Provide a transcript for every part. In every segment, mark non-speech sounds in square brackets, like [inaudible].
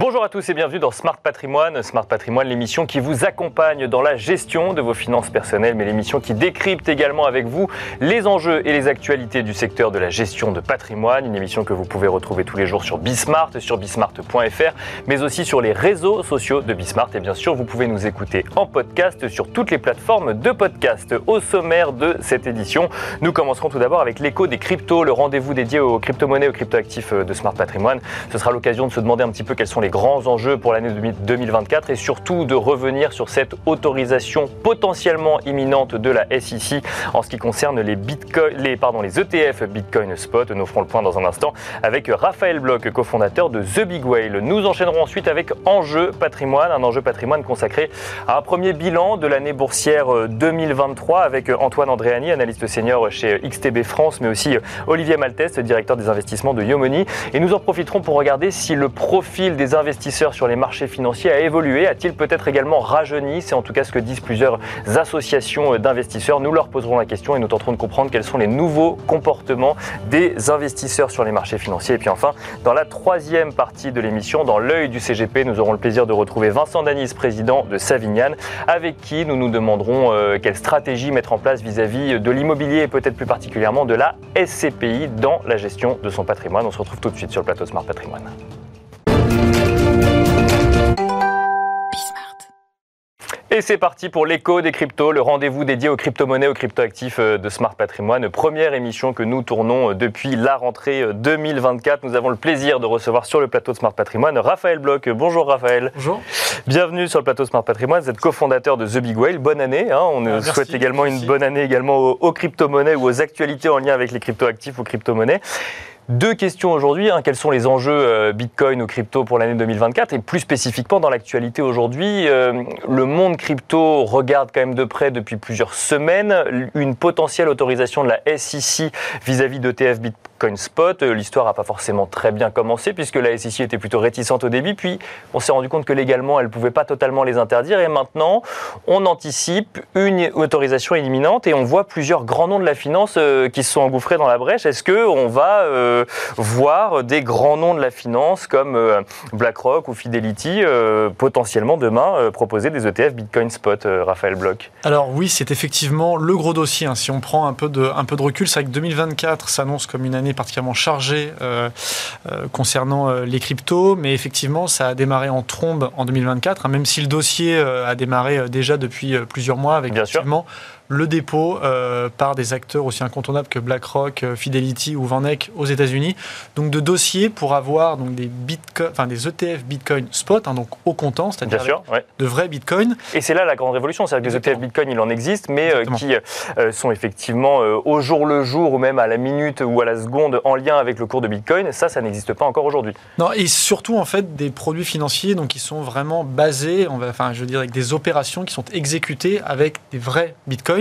Bonjour à tous et bienvenue dans Smart Patrimoine. Smart Patrimoine, l'émission qui vous accompagne dans la gestion de vos finances personnelles, mais l'émission qui décrypte également avec vous les enjeux et les actualités du secteur de la gestion de patrimoine. Une émission que vous pouvez retrouver tous les jours sur Bismart, sur bismart.fr, mais aussi sur les réseaux sociaux de Bismart. Et bien sûr, vous pouvez nous écouter en podcast sur toutes les plateformes de podcast. Au sommaire de cette édition, nous commencerons tout d'abord avec l'écho des cryptos, le rendez-vous dédié aux crypto-monnaies, aux crypto-actifs de Smart Patrimoine. Ce sera l'occasion de se demander un petit peu quels sont les grands enjeux pour l'année 2024 et surtout de revenir sur cette autorisation potentiellement imminente de la SEC en ce qui concerne les, Bitcoin, les, pardon, les ETF Bitcoin Spot. Nous ferons le point dans un instant avec Raphaël Bloch, cofondateur de The Big Whale. Nous enchaînerons ensuite avec Enjeu patrimoine, un enjeu patrimoine consacré à un premier bilan de l'année boursière 2023 avec Antoine Andréani, analyste senior chez XTB France, mais aussi Olivier Malteste, directeur des investissements de Yomoni. Et nous en profiterons pour regarder si le profil des investisseurs sur les marchés financiers a évolué A-t-il peut-être également rajeuni? C'est en tout cas ce que disent plusieurs associations d'investisseurs. Nous leur poserons la question et nous tenterons de comprendre quels sont les nouveaux comportements des investisseurs sur les marchés financiers. Et puis enfin, dans la troisième partie de l'émission, dans l'œil du CGP, nous aurons le plaisir de retrouver Vincent Danis, président de Savignan, avec qui nous nous demanderons euh, quelle stratégie mettre en place vis-à-vis de l'immobilier et peut-être plus particulièrement de la SCPI dans la gestion de son patrimoine. On se retrouve tout de suite sur le plateau Smart Patrimoine. Et c'est parti pour l'écho des cryptos, le rendez-vous dédié aux crypto-monnaies, aux crypto-actifs euh, de Smart Patrimoine. Première émission que nous tournons euh, depuis la rentrée 2024. Euh, nous avons le plaisir de recevoir sur le plateau de Smart Patrimoine Raphaël Bloch. Bonjour Raphaël. Bonjour. Bienvenue sur le plateau Smart Patrimoine. Vous êtes cofondateur de The Big Whale. Bonne année. Hein. On ah, souhaite également une bonne année également aux, aux crypto-monnaies ou aux actualités en lien avec les crypto-actifs ou crypto-monnaies. Deux questions aujourd'hui. Hein. Quels sont les enjeux euh, Bitcoin ou crypto pour l'année 2024 Et plus spécifiquement dans l'actualité aujourd'hui, euh, le monde crypto regarde quand même de près depuis plusieurs semaines une potentielle autorisation de la SEC vis-à-vis d'ETF Bitcoin Spot. Euh, l'histoire n'a pas forcément très bien commencé puisque la SEC était plutôt réticente au début. Puis on s'est rendu compte que légalement, elle ne pouvait pas totalement les interdire. Et maintenant, on anticipe une autorisation imminente et on voit plusieurs grands noms de la finance euh, qui se sont engouffrés dans la brèche. Est-ce qu'on va euh, voir des grands noms de la finance comme BlackRock ou Fidelity potentiellement demain proposer des ETF Bitcoin Spot, Raphaël Bloch? Alors oui, c'est effectivement le gros dossier. Hein. Si on prend un peu de, un peu de recul, c'est vrai que 2024 s'annonce comme une année particulièrement chargée euh, euh, concernant euh, les cryptos, mais effectivement, ça a démarré en trombe en 2024, hein, même si le dossier a démarré déjà depuis plusieurs mois avec Bien effectivement le dépôt euh, par des acteurs aussi incontournables que BlackRock, euh, Fidelity ou VanEck aux États-Unis. Donc de dossiers pour avoir donc des Bitcoin, enfin des ETF Bitcoin spot, hein, donc au comptant, c'est-à-dire de vrais Bitcoin. Et c'est là la grande révolution, c'est-à-dire que des ETF Bitcoin, il en existe, mais euh, qui sont effectivement au jour le jour ou même à la minute ou à la seconde en lien avec le cours de Bitcoin. Ça, ça n'existe pas encore aujourd'hui. Non, et surtout en fait des produits financiers donc qui sont vraiment basés, on va, enfin je veux dire avec des opérations qui sont exécutées avec des vrais Bitcoins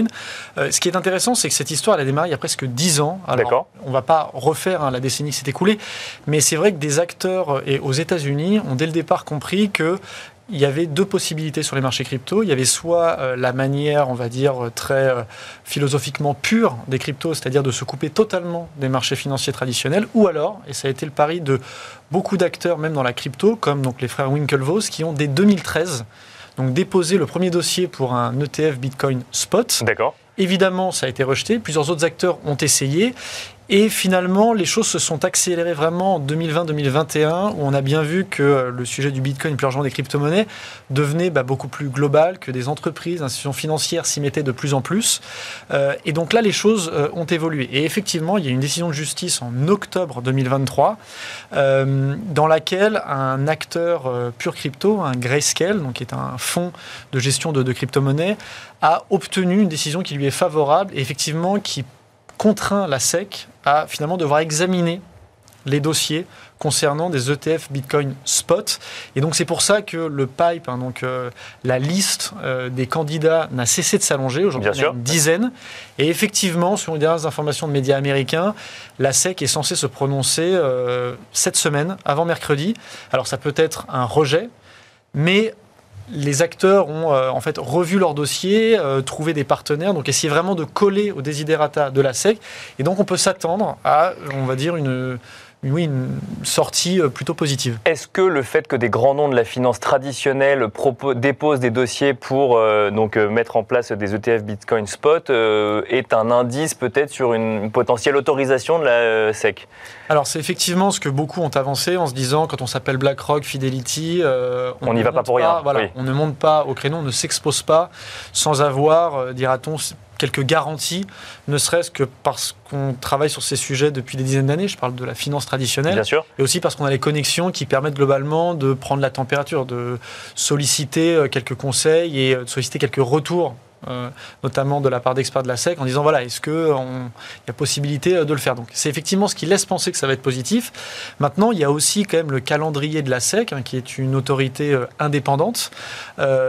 euh, ce qui est intéressant, c'est que cette histoire, elle a démarré il y a presque 10 ans. Alors, on ne va pas refaire hein, la décennie qui s'est écoulée, mais c'est vrai que des acteurs euh, et aux États-Unis ont dès le départ compris que il y avait deux possibilités sur les marchés crypto. Il y avait soit euh, la manière, on va dire, très philosophiquement pure des cryptos, c'est-à-dire de se couper totalement des marchés financiers traditionnels, ou alors, et ça a été le pari de beaucoup d'acteurs, même dans la crypto, comme donc les frères Winklevoss, qui ont dès 2013 donc déposé le premier dossier pour un ETF Bitcoin Spot. D'accord. Évidemment, ça a été rejeté. Plusieurs autres acteurs ont essayé. Et finalement, les choses se sont accélérées vraiment en 2020-2021, où on a bien vu que le sujet du Bitcoin, plus largement des crypto-monnaies, devenait bah, beaucoup plus global, que des entreprises, institutions financières s'y mettaient de plus en plus. Euh, et donc là, les choses euh, ont évolué. Et effectivement, il y a une décision de justice en octobre 2023, euh, dans laquelle un acteur pur crypto, un Grayscale, donc qui est un fonds de gestion de, de crypto-monnaies, a obtenu une décision qui lui est favorable et effectivement qui contraint la SEC à finalement devoir examiner les dossiers concernant des ETF Bitcoin spot. Et donc c'est pour ça que le pipe, hein, donc euh, la liste euh, des candidats n'a cessé de s'allonger. Aujourd'hui, il y a une dizaine. Et effectivement, selon les dernières informations de médias américains, la SEC est censée se prononcer euh, cette semaine, avant mercredi. Alors ça peut être un rejet, mais les acteurs ont euh, en fait revu leur dossier, euh, trouvé des partenaires, donc essayer vraiment de coller au desiderata de la SEC. Et donc on peut s'attendre à, on va dire, une, oui, une sortie plutôt positive. Est-ce que le fait que des grands noms de la finance traditionnelle déposent des dossiers pour donc, mettre en place des ETF Bitcoin Spot est un indice peut-être sur une potentielle autorisation de la SEC Alors c'est effectivement ce que beaucoup ont avancé en se disant quand on s'appelle BlackRock, Fidelity, on n'y va pas pour rien. Voilà, On ne monte pas au créneau, on ne s'expose pas sans avoir, dira-t-on, quelques garanties, ne serait-ce que parce qu'on travaille sur ces sujets depuis des dizaines d'années. Je parle de la finance traditionnelle. Bien sûr. Et aussi parce qu'on a les connexions qui permettent globalement de prendre la température, de solliciter euh, quelques conseils et euh, de solliciter quelques retours euh, notamment de la part d'experts de la SEC, en disant voilà, est-ce qu'il y a possibilité euh, de le faire? Donc c'est effectivement ce qui laisse penser que ça va être positif. Maintenant, il y a aussi quand même le calendrier de la SEC, hein, qui est une autorité euh, indépendante,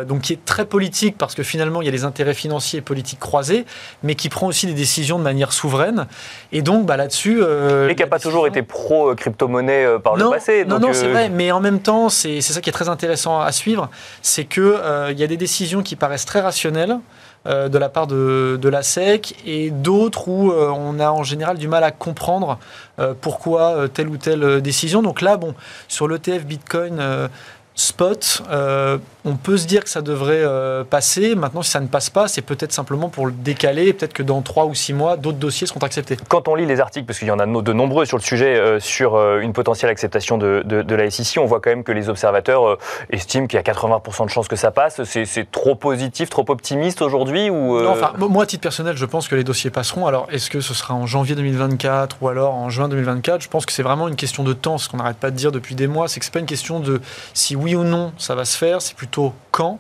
donc qui est très politique parce que finalement il y a des intérêts financiers et politiques croisés, mais qui prend aussi des décisions de manière souveraine. Et donc bah, là-dessus. et qui n'a pas toujours été pro-crypto-monnaie par le passé. Non, non, c'est vrai, mais en même temps, c'est ça qui est très intéressant à suivre, c'est qu'il il y a des décisions qui paraissent très rationnelles. Euh, de la part de, la SEC et d'autres où euh, on a en général du mal à comprendre euh, pourquoi telle ou telle décision. Donc là, bon, sur l'ETF Bitcoin spot, on peut se dire que ça devrait euh, passer. Maintenant, si ça ne passe pas, c'est peut-être simplement pour le décaler. Peut-être que dans 3 ou 6 mois, d'autres dossiers seront acceptés. Quand on lit les articles, parce qu'il y en a de nombreux sur le sujet, euh, sur euh, une potentielle acceptation de, de, la SEC, on voit quand même que les observateurs estiment qu'il y a 80% de chances que ça passe. C'est trop positif, trop optimiste aujourd'hui ou Non, enfin, moi, à titre personnel, je pense que les dossiers passeront. Alors, est-ce que ce sera en janvier 2024 ou alors en juin 2024 Je pense que c'est vraiment une question de temps. Ce qu'on n'arrête pas de dire depuis des mois, c'est que c'est pas une question de si oui ou non ça va se faire, c'est plutôt quand.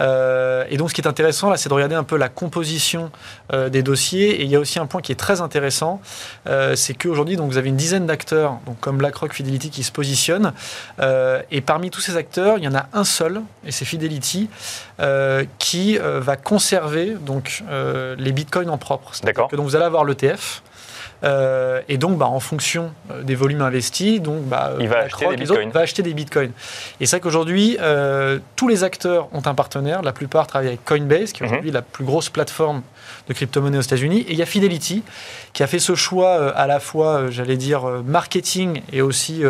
Euh, et donc, ce qui est intéressant là, c'est de regarder un peu la composition euh, des dossiers. Et il y a aussi un point qui est très intéressant, euh, c'est qu'aujourd'hui, donc, vous avez une dizaine d'acteurs, donc comme BlackRock, Fidelity, qui se positionnent. et parmi tous ces acteurs, il y en a un seul, et c'est Fidelity, qui va conserver donc les bitcoins en propre. D'accord. donc, vous allez avoir l'ETF. Euh, et donc, bah, en fonction euh, des volumes investis, donc, bah, il va acheter, des bitcoins. va acheter des bitcoins. Et c'est vrai qu'aujourd'hui, euh, tous les acteurs ont un partenaire. La plupart travaillent avec Coinbase, qui est aujourd'hui mhm. la plus grosse plateforme de crypto-monnaie aux États-Unis. Et il y a Fidelity, qui a fait ce choix à la fois, j'allais dire, marketing et aussi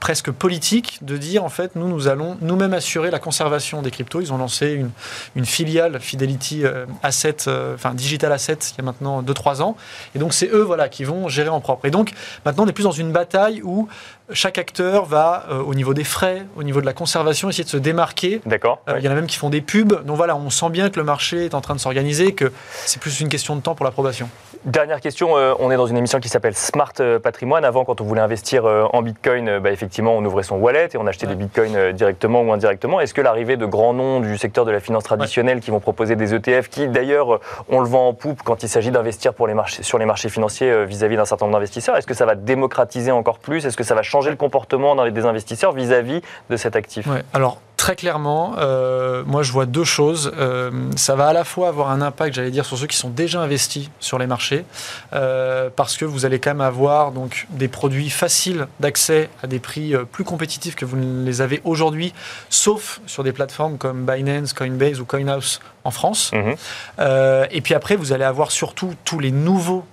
presque politique, de dire, en fait, nous, nous allons nous-mêmes assurer la conservation des cryptos. Ils ont lancé une, une filiale Fidelity Asset, enfin Digital Asset, il y a maintenant 2-3 ans. Et donc, c'est eux, voilà, qui vont gérer en propre. Et donc, maintenant, on est plus dans une bataille où chaque acteur va, euh, au niveau des frais, au niveau de la conservation, essayer de se démarquer. D'accord. Euh, il y en a même qui font des pubs. Donc voilà, on sent bien que le marché est en train de s'organiser, que c'est plus une question de temps pour l'approbation. Dernière question, euh, on est dans une émission qui s'appelle Smart Patrimoine. Avant, quand on voulait investir en Bitcoin, bah, effectivement, on ouvrait son wallet et on achetait des Bitcoins directement ou indirectement. Est-ce que l'arrivée de grands noms du secteur de la finance traditionnelle qui vont proposer des ETF, qui d'ailleurs, on le vend en poupe quand il s'agit d'investir pour les marchés, sur les marchés financiers vis-à-vis d'un certain nombre d'investisseurs, est-ce que ça va démocratiser encore plus? Est-ce que ça va changer le comportement dans les, des investisseurs vis-à-vis de cet actif Alors, très clairement, euh, moi je vois deux choses. Euh, ça va à la fois avoir un impact, j'allais dire, sur ceux qui sont déjà investis sur les marchés, euh, parce que vous allez quand même avoir donc des produits faciles d'accès à des prix plus compétitifs que vous ne les avez aujourd'hui, sauf sur des plateformes comme Binance, Coinbase ou Coinhouse en France. Mhm. et puis après, vous allez avoir surtout tous les nouveaux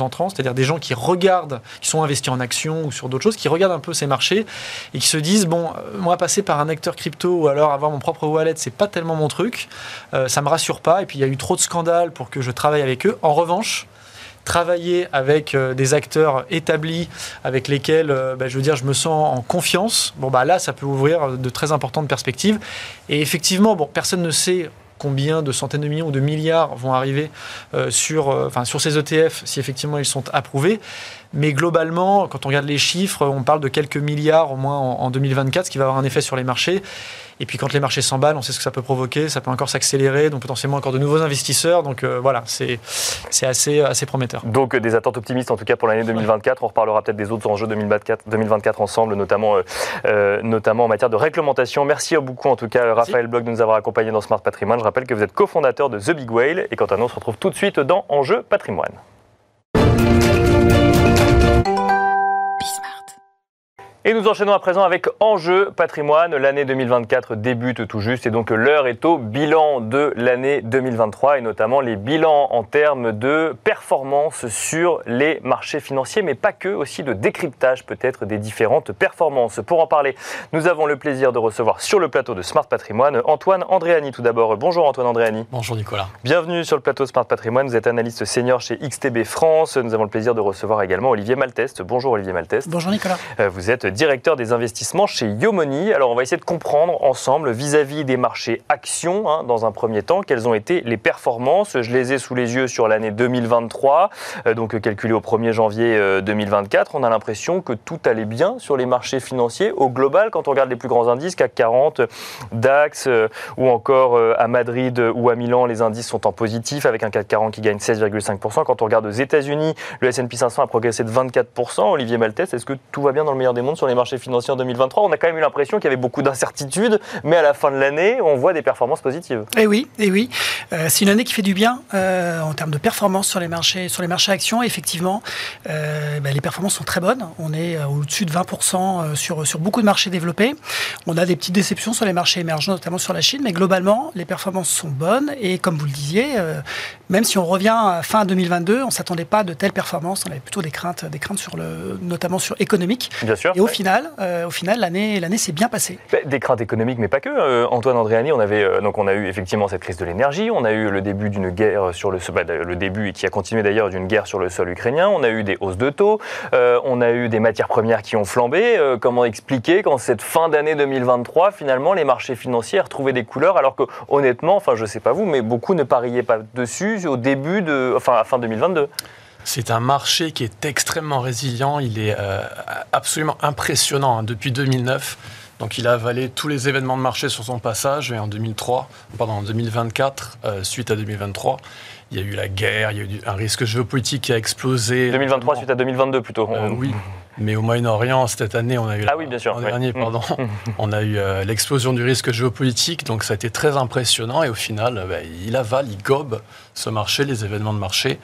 entrants, c'est-à-dire des gens qui regardent, qui sont investis en actions ou sur d'autres choses, qui regardent un peu ces marchés et qui se disent bon, euh, moi passer par un acteur crypto ou alors avoir mon propre wallet, c'est pas tellement mon truc, euh, ça me rassure pas. Et puis il y a eu trop de scandales pour que je travaille avec eux. En revanche, travailler avec euh, des acteurs établis avec lesquels bah, je veux dire je me sens en confiance bon bah là ça peut ouvrir de très importantes perspectives et effectivement bon personne ne sait combien de centaines de millions ou de milliards vont arriver euh, sur, euh, sur ces ETF si effectivement ils sont approuvés. Mais globalement, quand on regarde les chiffres, on parle de quelques milliards au moins en, 2024, ce qui va avoir un effet sur les marchés. Et puis quand les marchés s'emballent, on sait ce que ça peut provoquer, ça peut encore s'accélérer, donc potentiellement encore de nouveaux investisseurs. Donc euh, voilà, c'est assez, assez prometteur. Donc des attentes optimistes en tout cas pour l'année 2024. On reparlera peut-être des autres enjeux 2024, 2024 ensemble, notamment, euh, notamment en matière de réglementation. Merci beaucoup en tout cas Raphaël Bloch de nous avoir accompagnés dans Smart Patrimoine. Je rappelle que vous êtes cofondateur de The Big Whale et quant à nous on se retrouve tout de suite dans Enjeu Patrimoine. Et nous enchaînons à présent avec Enjeu patrimoine. L'année 2024 débute tout juste et donc l'heure est au bilan de l'année 2023 et notamment les bilans en termes de performance sur les marchés financiers, mais pas que, aussi de décryptage peut-être des différentes performances. Pour en parler, nous avons le plaisir de recevoir sur le plateau de Smart Patrimoine Antoine Andréani tout d'abord. Bonjour Antoine Andréani. Bonjour Nicolas. Bienvenue sur le plateau Smart Patrimoine. Vous êtes analyste senior chez XTB France. Nous avons le plaisir de recevoir également Olivier Malteste. Bonjour Olivier Malteste. Bonjour Nicolas. Euh, vous êtes directeur des investissements chez Yomoni. Alors on va essayer de comprendre ensemble vis-à-vis des marchés actions, hein, dans un premier temps, quelles ont été les performances. Je les ai sous les yeux sur l'année 2023, euh, donc calculé au 1er janvier 2024. Euh, on a l'impression que tout allait bien sur les marchés financiers. Au global, quand on regarde les plus grands indices, CAC 40, DAX ou encore à Madrid ou à Milan, les indices sont en positif avec un CAC 40 qui gagne 16,5%. Quand on regarde aux États-Unis, le S&P 500 a progressé de 24%. Olivier Maltès, est-ce que tout va bien dans le meilleur des mondes sur les marchés financiers en 2023. On a quand même eu l'impression qu'il y avait beaucoup d'incertitudes, mais à la fin de l'année, on voit des performances positives. Eh oui, et eh oui. Euh, c'est une année qui fait du bien euh, en termes de performance sur les marchés, sur les marchés actions. Effectivement, euh, ben, les performances sont très bonnes. On est au-dessus de 20% sur, sur beaucoup de marchés développés. On a des petites déceptions sur les marchés émergents, notamment sur la Chine, mais globalement, les performances sont bonnes. Et comme vous le disiez, même si on revient à fin 2022, on ne s'attendait pas de telles performances. On avait plutôt des craintes, des craintes sur le, notamment sur économique. Bien sûr. Et au final, euh, au final, l'année, l'année s'est bien passée. Des craintes économiques, mais pas que. Euh, Antoine Andréani, on avait euh, donc on a eu effectivement cette crise de l'énergie. On a eu le début d'une guerre sur le bah, le début et qui a continué d'ailleurs d'une guerre sur le sol ukrainien. On a eu des hausses de taux. on a eu des matières premières qui ont flambé. comment expliquer qu'en cette fin d'année 2023, finalement, les marchés financiers retrouvaient des couleurs, alors que honnêtement, enfin, je sais pas vous, mais beaucoup ne pariaient pas dessus au début de, enfin, à fin 2022. C'est un marché qui est extrêmement résilient. Il est euh, absolument impressionnant hein, depuis 2009. Donc il a avalé tous les événements de marché sur son passage. Et en 2003, pardon, en 2024, euh, suite à 2023, il y a eu la guerre, il y a eu un risque géopolitique qui a explosé. 2023 suite à 2022 plutôt. Euh, oui, mais au Moyen-Orient cette année, on a eu ah oui, bien sûr, dernier, pardon, [laughs] on a eu l'explosion du risque géopolitique, donc ça a été très impressionnant et au final, bah, il avale, il gobe ce marché, les événements de marché.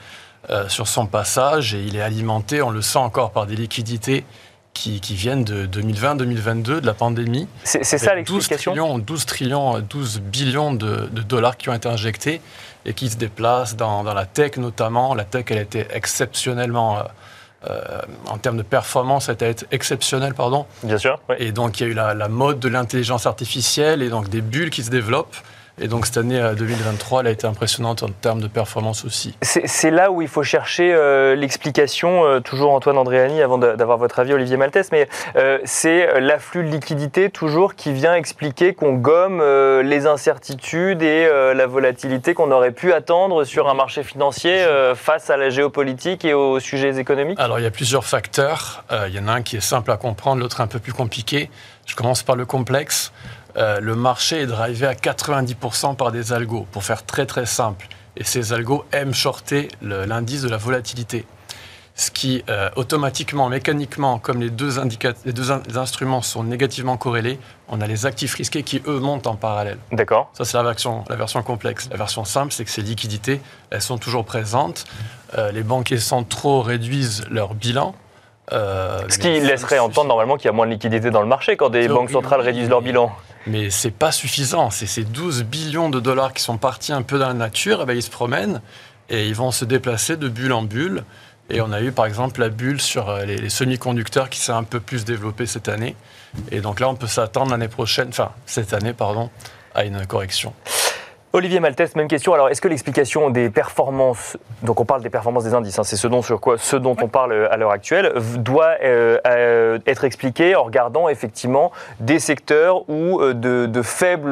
Euh, sur son passage et il est alimenté, on le sent encore, par des liquidités qui, viennent de 2020-2022, de la pandémie. C'est ça l'explication? 12 trillions, 12 trillions, 12 billions de, dollars qui ont été injectés et qui se déplacent dans, la tech notamment. La tech, elle a été exceptionnellement... Euh, en termes de performance, elle a été exceptionnelle, pardon. Bien sûr. Et donc, il y a eu la, la mode de l'intelligence artificielle et donc des bulles qui se développent. Et donc cette année 2023, elle a été impressionnante en termes de performance aussi. C'est là où il faut chercher euh, l'explication, euh, toujours Antoine Andréani, avant d'avoir votre avis Olivier Maltès, mais euh, c'est l'afflux de liquidité toujours qui vient expliquer qu'on gomme les incertitudes et la volatilité qu'on aurait pu attendre sur un marché financier face à la géopolitique et aux sujets économiques Alors il y a plusieurs facteurs. il y en a un qui est simple à comprendre, l'autre un peu plus compliqué. Je commence par le complexe. Euh, le marché est drivé à 90% par des algos, pour faire très très simple. Et ces algos aiment shorter l'indice de la volatilité. Ce qui, euh, automatiquement, mécaniquement, comme les deux, les deux instruments sont négativement corrélés, on a les actifs risqués qui, eux, montent en parallèle. D'accord. Ça, c'est la version, la version complexe. La version simple, c'est que ces liquidités, elles sont toujours présentes. Euh, les banquiers centraux réduisent leur bilan. Ce qui laisserait entendre normalement qu'il y a moins de liquidités dans le marché quand des banques centrales réduisent leur bilan. Mais c'est pas suffisant. C'est ces 12 billions de dollars qui sont partis un peu dans la nature, eh ben, ils se promènent et ils vont se déplacer de bulle en bulle. Et on a eu par exemple la bulle sur euh, les, semi-conducteurs qui s'est un peu plus développée cette année. Et donc là, on peut s'attendre l'année prochaine, enfin cette année, pardon, à une correction. Olivier Maltès, même question. Alors, est-ce que l'explication des performances, donc on parle des performances des indices, hein, c'est ce dont, on parle euh, à l'heure actuelle, doit euh, euh, être expliquée en regardant effectivement des secteurs ou de, faibles,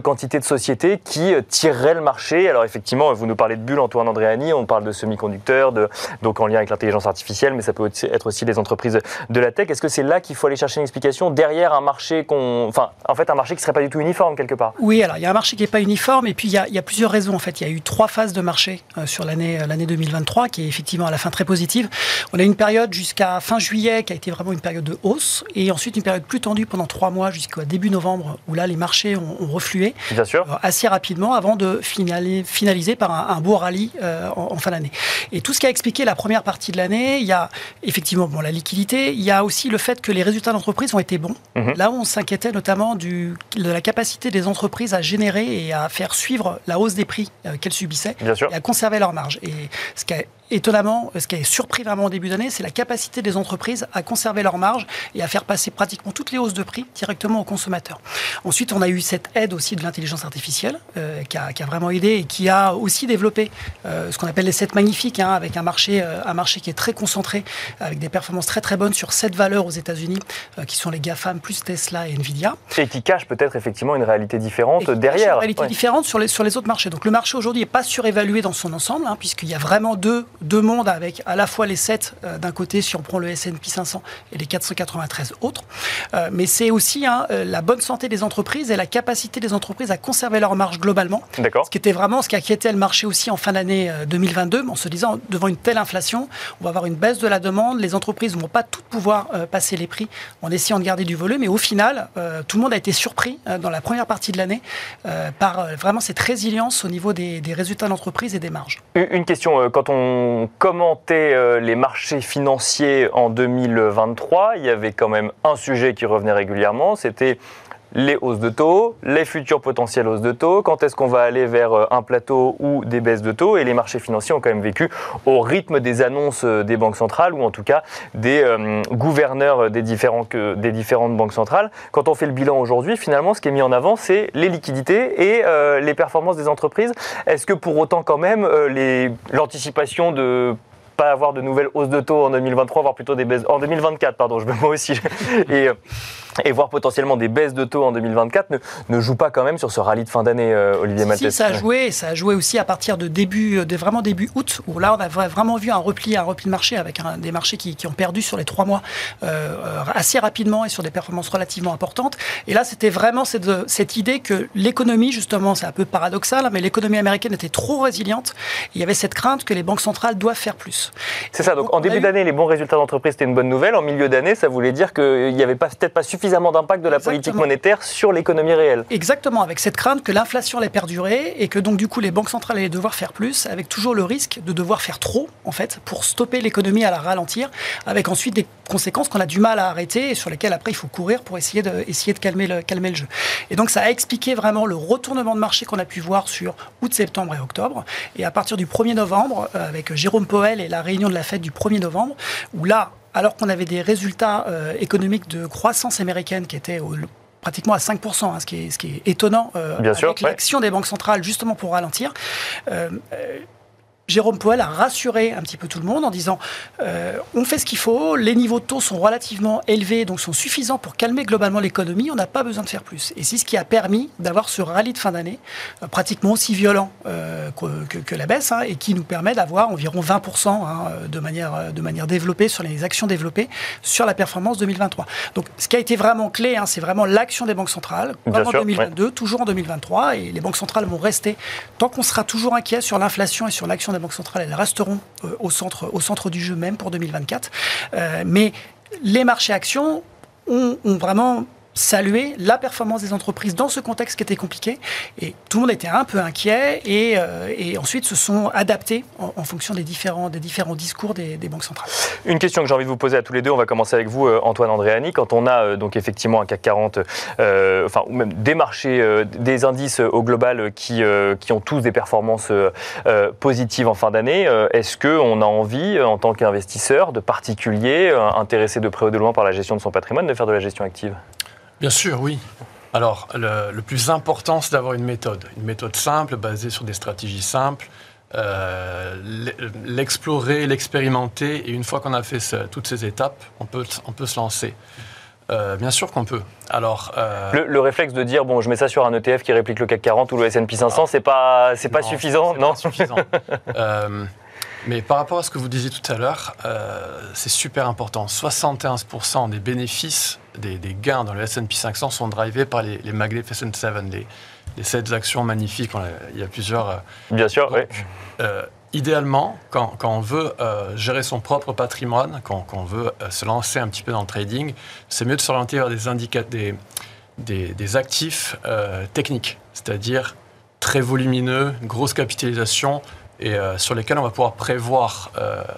quantités de sociétés qui tireraient le marché Alors, effectivement, vous nous parlez de bulles, Antoine Andréani, on parle de semi-conducteurs, donc en lien avec l'intelligence artificielle, mais ça peut être aussi les entreprises de la tech. Est-ce que c'est là qu'il faut aller chercher une explication derrière un marché qu'on. En fait, un marché qui ne serait pas du tout uniforme quelque part? Oui, il y a un marché qui n'est pas uniforme et puis il y, a, il y, a, plusieurs raisons en fait. Il y a eu trois phases de marché euh, sur l'année euh, l'année 2023 qui est effectivement à la fin très positive. On a une période jusqu'à fin juillet qui a été vraiment une période de hausse et ensuite une période plus tendue pendant trois mois jusqu'au début novembre où là les marchés ont, ont reflué Bien sûr. Euh, assez rapidement avant de finaliser, finaliser par un, un beau rallye euh, en, en, fin d'année. Et tout ce qui a expliqué la première partie de l'année, il y a effectivement bon, la liquidité, il y a aussi le fait que les résultats d'entreprise ont été bons. Mmh. Là où on s'inquiétait notamment du, de la capacité des entreprises à générer et à faire suivre la hausse des prix euh, qu'elles subissaient et à conserver leurs marges. Et ce qui a étonnamment, ce qui a surpris vraiment au début d'année, c'est la capacité des entreprises à conserver leurs marges et à faire passer pratiquement toutes les hausses de prix directement aux consommateurs. Ensuite, on a eu cette aide aussi de l'intelligence artificielle euh, qui, a, qui, a, vraiment aidé et qui a aussi développé euh, ce qu'on appelle les 7 magnifiques, hein, avec un marché, euh, un marché qui est très concentré, avec des performances très très bonnes sur 7 valeurs aux États-Unis, qui sont les GAFAM plus Tesla et Nvidia. Et qui cachent peut-être effectivement une réalité différente et derrière. Une réalité ouais. différente sur les, sur les autres marchés. Donc le marché aujourd'hui n'est pas surévalué dans son ensemble, hein, puisqu'il y a vraiment deux, deux mondes avec à la fois les 7 euh, d'un côté, si on prend le S&P 500 et les 493 autres. Euh, mais c'est aussi hein, la bonne santé des entreprises et la capacité des entreprises à conserver leur marge globalement. D'accord. Ce qui était vraiment ce qui inquiétait le marché aussi en fin d'année 2022, en se disant devant une telle inflation, on va avoir une baisse de la demande, les entreprises ne vont pas toutes pouvoir euh, passer les prix en essayant de garder du volume. Mais au final, euh, tout le monde a été surpris euh, dans la première partie de l'année par vraiment cette résilience au niveau des, des résultats d'entreprise et des marges. Une question, quand on commentait les marchés financiers en 2023, il y avait quand même un sujet qui revenait régulièrement, c'était les hausses de taux, les futures potentielles hausses de taux, quand est-ce qu'on va aller vers euh, un plateau ou des baisses de taux. Et les marchés financiers ont quand même vécu au rythme des annonces euh, des banques centrales ou en tout cas des euh, gouverneurs des, différents, différentes banques centrales. Quand on fait le bilan aujourd'hui, finalement, ce qui est mis en avant, c'est les liquidités et les performances des entreprises. Est-ce que pour autant quand même l'anticipation de pas avoir de nouvelles hausses de taux en 2023, voire plutôt des baisses en 2024, pardon, je me moi aussi, [laughs] et, et voir potentiellement des baisses de taux en 2024 ne, ne joue pas quand même sur ce rallye de fin d'année, euh, Olivier Maltès. Si, ça a joué, ça a joué aussi à partir de début, de vraiment début août, où là on a vraiment vu un repli, un repli de marché avec un, des marchés qui, qui, ont perdu sur les trois mois euh, assez rapidement et sur des performances relativement importantes. Et là, c'était vraiment cette, cette idée que l'économie, justement, c'est un peu paradoxal, mais l'économie américaine était trop résiliente. Il y avait cette crainte que les banques centrales doivent faire plus. C'est ça, donc en début d'année, les bons résultats d'entreprise, c'était une bonne nouvelle. En milieu d'année, ça voulait dire qu'il n'y avait peut-être pas suffisamment d'impact de la Exactement. politique monétaire sur l'économie réelle. Exactement, avec cette crainte que l'inflation allait perdurer et que donc du coup les banques centrales allaient devoir faire plus, avec toujours le risque de devoir faire trop, en fait, pour stopper l'économie à la ralentir, avec ensuite des conséquences qu'on a du mal à arrêter et sur lesquelles après il faut courir pour essayer de, essayer de calmer, le, calmer le jeu. Et donc ça a expliqué vraiment le retournement de marché qu'on a pu voir sur août, septembre et octobre. Et à partir du 1er novembre, avec Jérôme Powell et la réunion de la fête du 1er novembre, où là, alors qu'on avait des résultats euh, économiques de croissance américaine qui étaient au, pratiquement à 5%, hein, ce, qui est, ce, qui est, étonnant euh, Bien avec l'action ouais. des banques centrales justement pour ralentir. Euh, Jérôme Powell a rassuré un petit peu tout le monde en disant euh, on fait ce qu'il faut, les niveaux de taux sont relativement élevés, donc sont suffisants pour calmer globalement l'économie, on n'a pas besoin de faire plus. Et c'est ce qui a permis d'avoir ce rallye de fin d'année euh, pratiquement aussi violent euh, que, que, que, la baisse hein, et qui nous permet d'avoir environ 20% hein, de, manière, de manière développée sur les actions développées sur la performance 2023. Donc ce qui a été vraiment clé, hein, c'est vraiment l'action des banques centrales, en 2022, ouais. toujours en 2023, et les banques centrales vont rester tant qu'on sera toujours inquiet sur l'inflation et sur l'action des banques centrales, elles resteront euh, au, centre, du jeu même pour 2024. Euh, mais les marchés actions ont vraiment saluer la performance des entreprises dans ce contexte qui était compliqué. Et tout le monde était un peu inquiet et, euh, ensuite se sont adaptés en, fonction des différents, discours des, banques centrales. Une question que j'ai envie de vous poser à tous les deux, on va commencer avec vous, euh, Antoine Andréani. Quand on a euh, donc effectivement un CAC 40, euh, enfin, ou même des marchés, des indices au global qui, qui ont tous des performances positives en fin d'année, est-ce qu'on a envie, en tant qu'investisseur, de particulier, intéressé de près ou de loin par la gestion de son patrimoine, de faire de la gestion active? Bien sûr, oui. Alors, le, le plus important, c'est d'avoir une méthode. Une méthode simple, basée sur des stratégies simples. Euh, l'explorer, l'expérimenter, et une fois qu'on a fait ce, toutes ces étapes, on peut, on peut se lancer. Euh, bien sûr qu'on peut. Alors, euh... le, le, réflexe de dire bon, je mets ça sur un ETF qui réplique le CAC 40 ou le S&P 500, ah. c'est pas, c'est pas suffisant, non pas suffisant. [laughs] euh, mais par rapport à ce que vous disiez tout à l'heure, euh, c'est super important. 71% des bénéfices, des, des, gains dans le S&P 500 sont drivés par les, les Magnificent Seven, les, les sept actions magnifiques, il y a plusieurs. Bien sûr, oui idéalement, quand, on veut euh, gérer son propre patrimoine, quand, on veut euh, se lancer un petit peu dans le trading, c'est mieux de s'orienter vers des, des, des, actifs euh, techniques, c'est-à-dire très volumineux, grosse capitalisation, et sur lesquels on va pouvoir prévoir,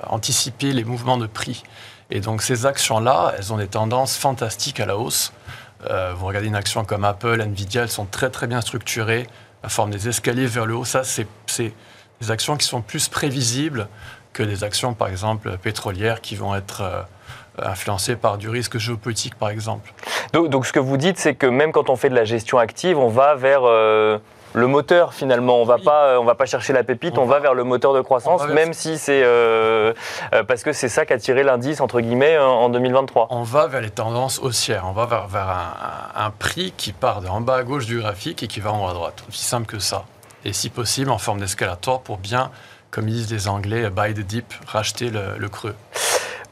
anticiper les mouvements de prix. Et donc ces actions-là, elles ont des tendances fantastiques à la hausse. vous regardez une action comme Apple, Nvidia, elles sont très très bien structurées, la forme des escaliers vers le haut, ça c'est des actions qui sont plus prévisibles que des actions, par exemple, pétrolières qui vont être euh, influencées par du risque géopolitique, par exemple. Donc, ce que vous dites, c'est que même quand on fait de la gestion active, on va vers... Euh, le moteur finalement. On va pas, euh, on va pas chercher la pépite, on, va, vers le moteur de croissance, même si c'est parce que c'est ça qui a tiré l'indice entre guillemets en 2023. On va vers les tendances haussières. On va vers, un, un, prix qui part d'en bas à gauche du graphique et qui va en haut à droite. Aussi simple que ça et si possible en forme d'escalator pour bien, comme ils disent les Anglais, buy the dip, racheter le creux.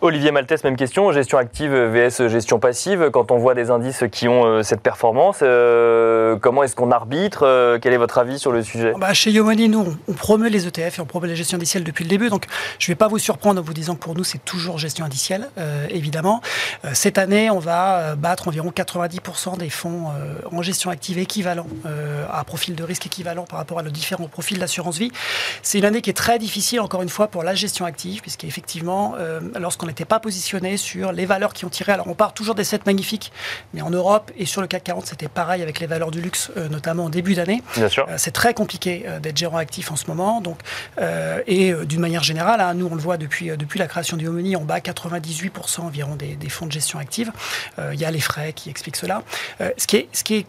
Olivier Maltès, même question. Gestion active vs gestion passive. Quand on voit des indices qui ont euh, cette performance, euh, comment est-ce qu'on arbitre euh, Quel est votre avis sur le sujet? Bah, Chez Yomoni, nous, on, promeut les ETF et on promeut la gestion indicielle depuis le début. Donc, je ne vais pas vous surprendre en vous disant que pour nous, c'est toujours gestion indicielle, évidemment. cette année, on va battre environ 90% des fonds en gestion active équivalent, à profil de risque équivalent par rapport à nos différents profils d'assurance vie. C'est une année qui est très difficile, encore une fois, pour la gestion active, puisqu'effectivement, lorsqu'on n'était pas positionné sur les valeurs qui ont tiré. Alors on part toujours des 7 magnifiques, mais en Europe et sur le CAC 40, c'était pareil avec les valeurs du luxe, euh, notamment en début d'année. Bien sûr. Euh, c'est très compliqué euh, d'être gérant actif en ce moment. Donc, et d'une manière générale, hein, nous on le voit depuis, depuis la création du Homony, on bat 98% environ des, des, fonds de gestion active. Il y a les frais qui expliquent cela. ce, qui est, ce qui est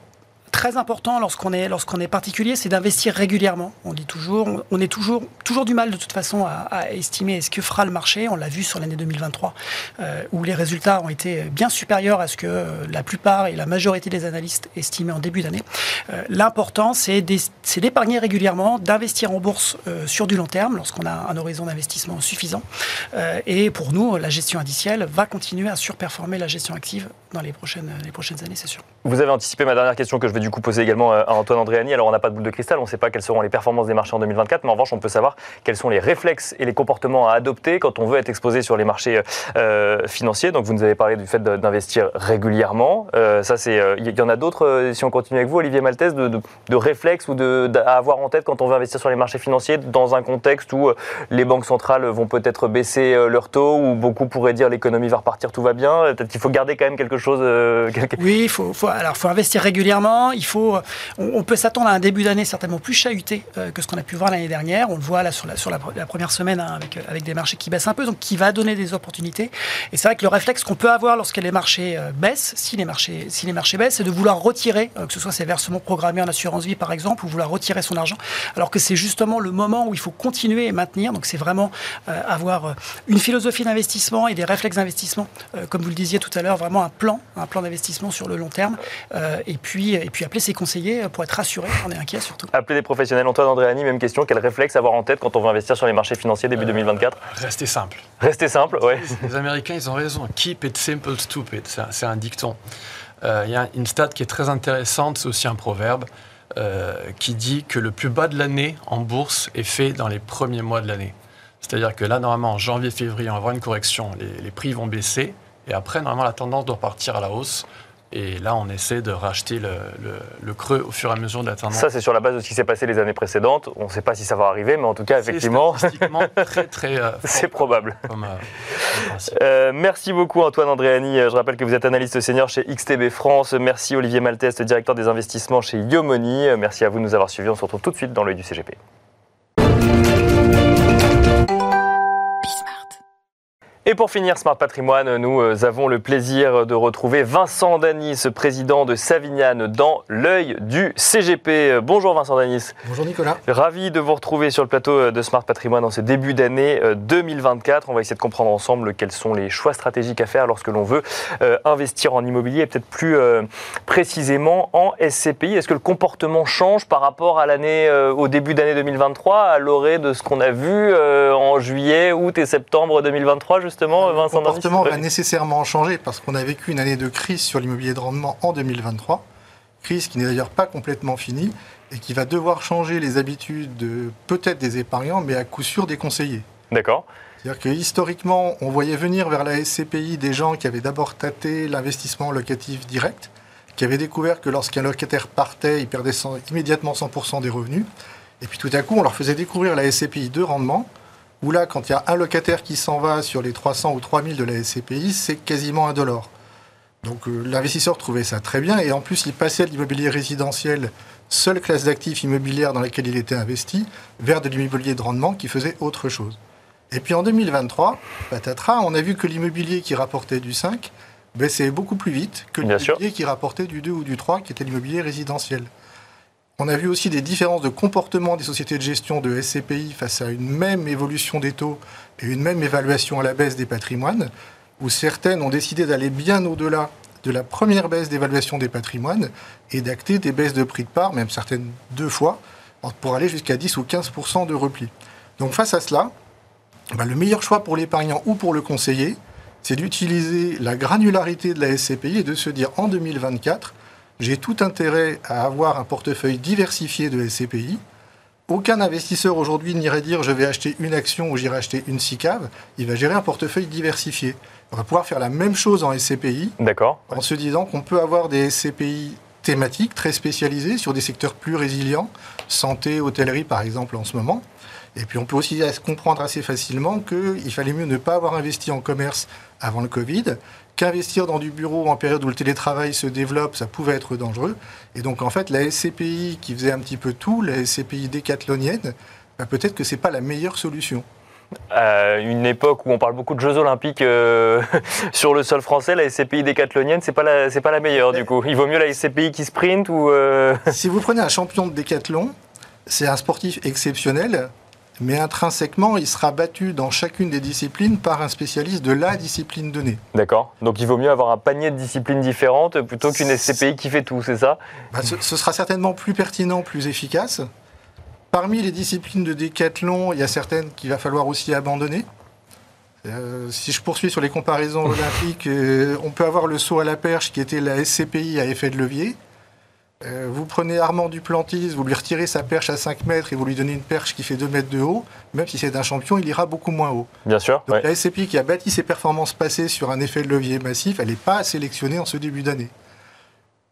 très important lorsqu'on est, lorsqu'on est particulier, c'est d'investir régulièrement. On dit toujours, on est toujours, toujours du mal de toute façon à, estimer ce que fera le marché. On l'a vu sur l'année 2023, euh, où les résultats ont été bien supérieurs à ce que euh, la plupart et la majorité des analystes estimaient en début d'année. Euh, l'important, c'est d'épargner régulièrement, d'investir en bourse sur du long terme lorsqu'on a un horizon d'investissement suffisant. et pour nous, la gestion indicielle va continuer à surperformer la gestion active dans les prochaines, les prochaines années, c'est sûr. Vous avez anticipé ma dernière question que je vais du coup poser également euh, à Antoine Andréani. Alors on n'a pas de boule de cristal, on ne sait pas quelles seront les performances des marchés en 2024, mais en revanche on peut savoir quels sont les réflexes et les comportements à adopter quand on veut être exposé sur les marchés euh, financiers. Donc vous nous avez parlé du fait d'investir régulièrement. Euh, ça c'est, il y en a d'autres. si on continue avec vous, Olivier Maltès, de, réflexes ou de, à avoir en tête quand on veut investir sur les marchés financiers dans un contexte où les banques centrales vont peut-être baisser leur taux ou beaucoup pourraient dire l'économie va repartir, tout va bien. Peut-être qu'il faut garder quand même quelque chose. [laughs] Oui, il faut, alors faut investir régulièrement il faut, on, peut s'attendre à un début d'année certainement plus chahuté euh, que ce qu'on a pu voir l'année dernière. On le voit là sur la, première semaine hein, avec, euh, des marchés qui baissent un peu, donc qui va donner des opportunités. Et c'est vrai que le réflexe qu'on peut avoir lorsque les marchés euh, baissent, si les marchés, si les marchés baissent, c'est de vouloir retirer, que ce soit ses versements programmés en assurance vie par exemple, ou vouloir retirer son argent, alors que c'est justement le moment où il faut continuer et maintenir. Donc c'est vraiment avoir une philosophie d'investissement et des réflexes d'investissement, comme vous le disiez tout à l'heure, vraiment un plan, un plan d'investissement sur le long terme, et puis et puis appeler ses conseillers pour être rassuré. On est inquiet surtout. Appeler des professionnels. Antoine Andréani, même question. Quel réflexe avoir en tête quand on veut investir sur les marchés financiers début 2024 euh, Restez simple. Restez simple, oui. Les Américains, ils ont raison. Keep it simple, stupid. C'est un dicton. Euh, il y a une stat qui est très intéressante, c'est aussi un proverbe, euh, qui dit que le plus bas de l'année en bourse est fait dans les premiers mois de l'année. C'est-à-dire que là, normalement, en janvier, février, on va avoir une correction, les, les prix vont baisser, et après, normalement, la tendance doit partir à la hausse. Et là, on essaie de racheter le, creux au fur et à mesure de la tendance. Ça, c'est sur la base de ce qui s'est passé les années précédentes. On ne sait pas si ça va arriver, mais en tout cas, effectivement. [laughs] très, très. Euh, [laughs] c'est probable. Euh, euh, merci beaucoup, Antoine Andréani. Je rappelle que vous êtes analyste senior chez XTB France. Merci, Olivier Malteste, directeur des investissements chez Yomoni. Merci à vous de nous avoir suivis. On se retrouve tout de suite dans l'œil du CGP. Et pour finir Smart Patrimoine, nous euh, avons le plaisir de retrouver Vincent Danis, président de Savignane, dans l'œil du CGP. Bonjour Vincent Danis. Bonjour Nicolas. Ravi de vous retrouver sur le plateau euh, de Smart Patrimoine en ce début d'année 2024. Euh, On va essayer de comprendre ensemble quels sont les choix stratégiques à faire lorsque l'on veut investir en immobilier et peut-être plus précisément en SCPI. Est-ce que le comportement change par rapport à l'année, au début d'année 2023, à l'orée de ce qu'on a vu en juillet, août et septembre 2023 justement, Le comportement va nécessairement changer parce qu'on a vécu une année de crise sur l'immobilier de rendement en 2023. Crise qui n'est d'ailleurs pas complètement finie et qui va devoir changer les habitudes de peut-être des épargnants, mais à coup sûr des conseillers. D'accord. C'est-à-dire que historiquement, on voyait venir vers la SCPI des gens qui avaient d'abord tâté l'investissement locatif direct, qui avaient découvert que lorsqu'un locataire partait, il perdait immédiatement 100% des revenus. Et puis tout à coup, on leur faisait découvrir la SCPI de rendement, où là, quand il y a un locataire qui s'en va sur les 300 ou 3000 de la SCPI, c'est quasiment un dollar. Donc euh, l'investisseur trouvait ça très bien, et en plus, il passait de l'immobilier résidentiel, seule classe d'actifs immobilières dans laquelle il était investi, vers de l'immobilier de rendement qui faisait autre chose. Et puis en 2023, patatras, on a vu que l'immobilier qui rapportait du 5 baissait beaucoup plus vite que l'immobilier qui rapportait du 2 ou du 3, qui était l'immobilier résidentiel. On a vu aussi des différences de comportement des sociétés de gestion de SCPI face à une même évolution des taux et une même évaluation à la baisse des patrimoines, où certaines ont décidé d'aller bien au-delà de la première baisse d'évaluation des patrimoines et d'acter des baisses de prix de part, même certaines deux fois, pour aller jusqu'à 10 ou 15% de repli. Donc face à cela, bah, le meilleur choix pour l'épargnant ou pour le conseiller, c'est d'utiliser la granularité de la SCPI et de se dire en 2024, j'ai tout intérêt à avoir un portefeuille diversifié de SCPI. Aucun investisseur aujourd'hui n'irait dire je vais acheter une action ou j'irai acheter une SICAV. Il va gérer un portefeuille diversifié. On va pouvoir faire la même chose en SCPI. D'accord. En se disant qu'on peut avoir des SCPI thématiques très spécialisées sur des secteurs plus résilients, santé, hôtellerie par exemple en ce moment. Et puis on peut aussi comprendre assez facilement qu'il fallait mieux ne pas avoir investi en commerce avant le Covid, qu'investir dans du bureau en période où le télétravail se développe, ça pouvait être dangereux. Et donc en fait, la SCPI qui faisait un petit peu tout, la SCPI décathlonienne, bah, peut-être que ce n'est pas la meilleure solution. À une époque où on parle beaucoup de Jeux Olympiques euh, [laughs] sur le sol français, la SCPI décathlonienne, c'est pas la, c'est pas la meilleure du coup. Il vaut mieux la SCPI qui sprint ou. Euh, [laughs] si vous prenez un champion de décathlon, c'est un sportif exceptionnel mais intrinsèquement, il sera battu dans chacune des disciplines par un spécialiste de la discipline donnée. D'accord. Donc il vaut mieux avoir un panier de disciplines différentes plutôt qu'une SCPI qui fait tout, c'est ça? Bah, ce, sera certainement plus pertinent, plus efficace. Parmi les disciplines de décathlon, il y a certaines qu'il va falloir aussi abandonner. Euh, si je poursuis sur les comparaisons [laughs] olympiques, euh, on peut avoir le saut à la perche qui était la SCPI à effet de levier. Euh, vous prenez Armand Duplantis, vous lui retirez sa perche à 5 mètres et vous lui donnez une perche qui fait 2 mètres de haut, même si c'est un champion, il ira beaucoup moins haut. Bien sûr. Donc la SCPI qui a bâti ses performances passées sur un effet de levier massif, elle n'est pas sélectionnée en ce début d'année.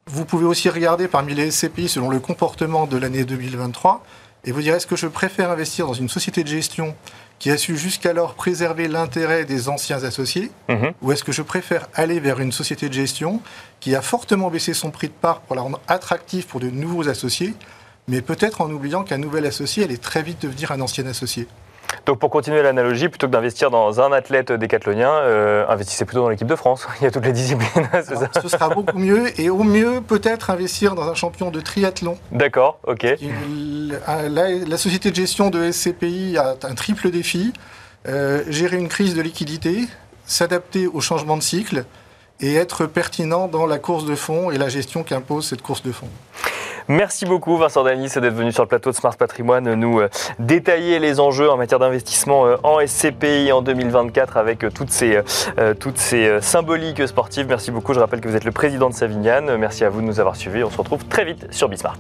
Vous pouvez aussi regarder parmi les SCPI selon le comportement de l'année 2023 et vous direz est-ce que je préfère investir dans une société de gestion qui a su jusqu'alors préserver l'intérêt des anciens associés, mhm. ou est-ce que je préfère aller vers une société de gestion qui a fortement baissé son prix de part pour la rendre attractive pour de nouveaux associés, mais peut-être en oubliant qu'un nouvel associé allait très vite devenir un ancien associé? Donc pour continuer l'analogie, plutôt que d'investir dans un athlète décathlonien, euh, investissez plutôt dans l'équipe de France. [laughs] Il y a toutes les disciplines. [laughs] ce sera beaucoup mieux et au mieux peut-être investir dans un champion de triathlon. D'accord, ok. La, société de gestion de SCPI a un triple défi. Euh, gérer une crise de liquidité, s'adapter au changement de cycle et être pertinent dans la course de fonds et la gestion qu'impose cette course de fonds. Merci beaucoup Vincent Danis d'être venu sur le plateau de Smart Patrimoine nous euh, détailler les enjeux en matière d'investissement euh, en SCPI en 2024 avec euh, toutes ces, toutes ces symboliques sportives. Merci beaucoup. Je rappelle que vous êtes le président de Savignane. Merci à vous de nous avoir suivis. On se retrouve très vite sur Bismart.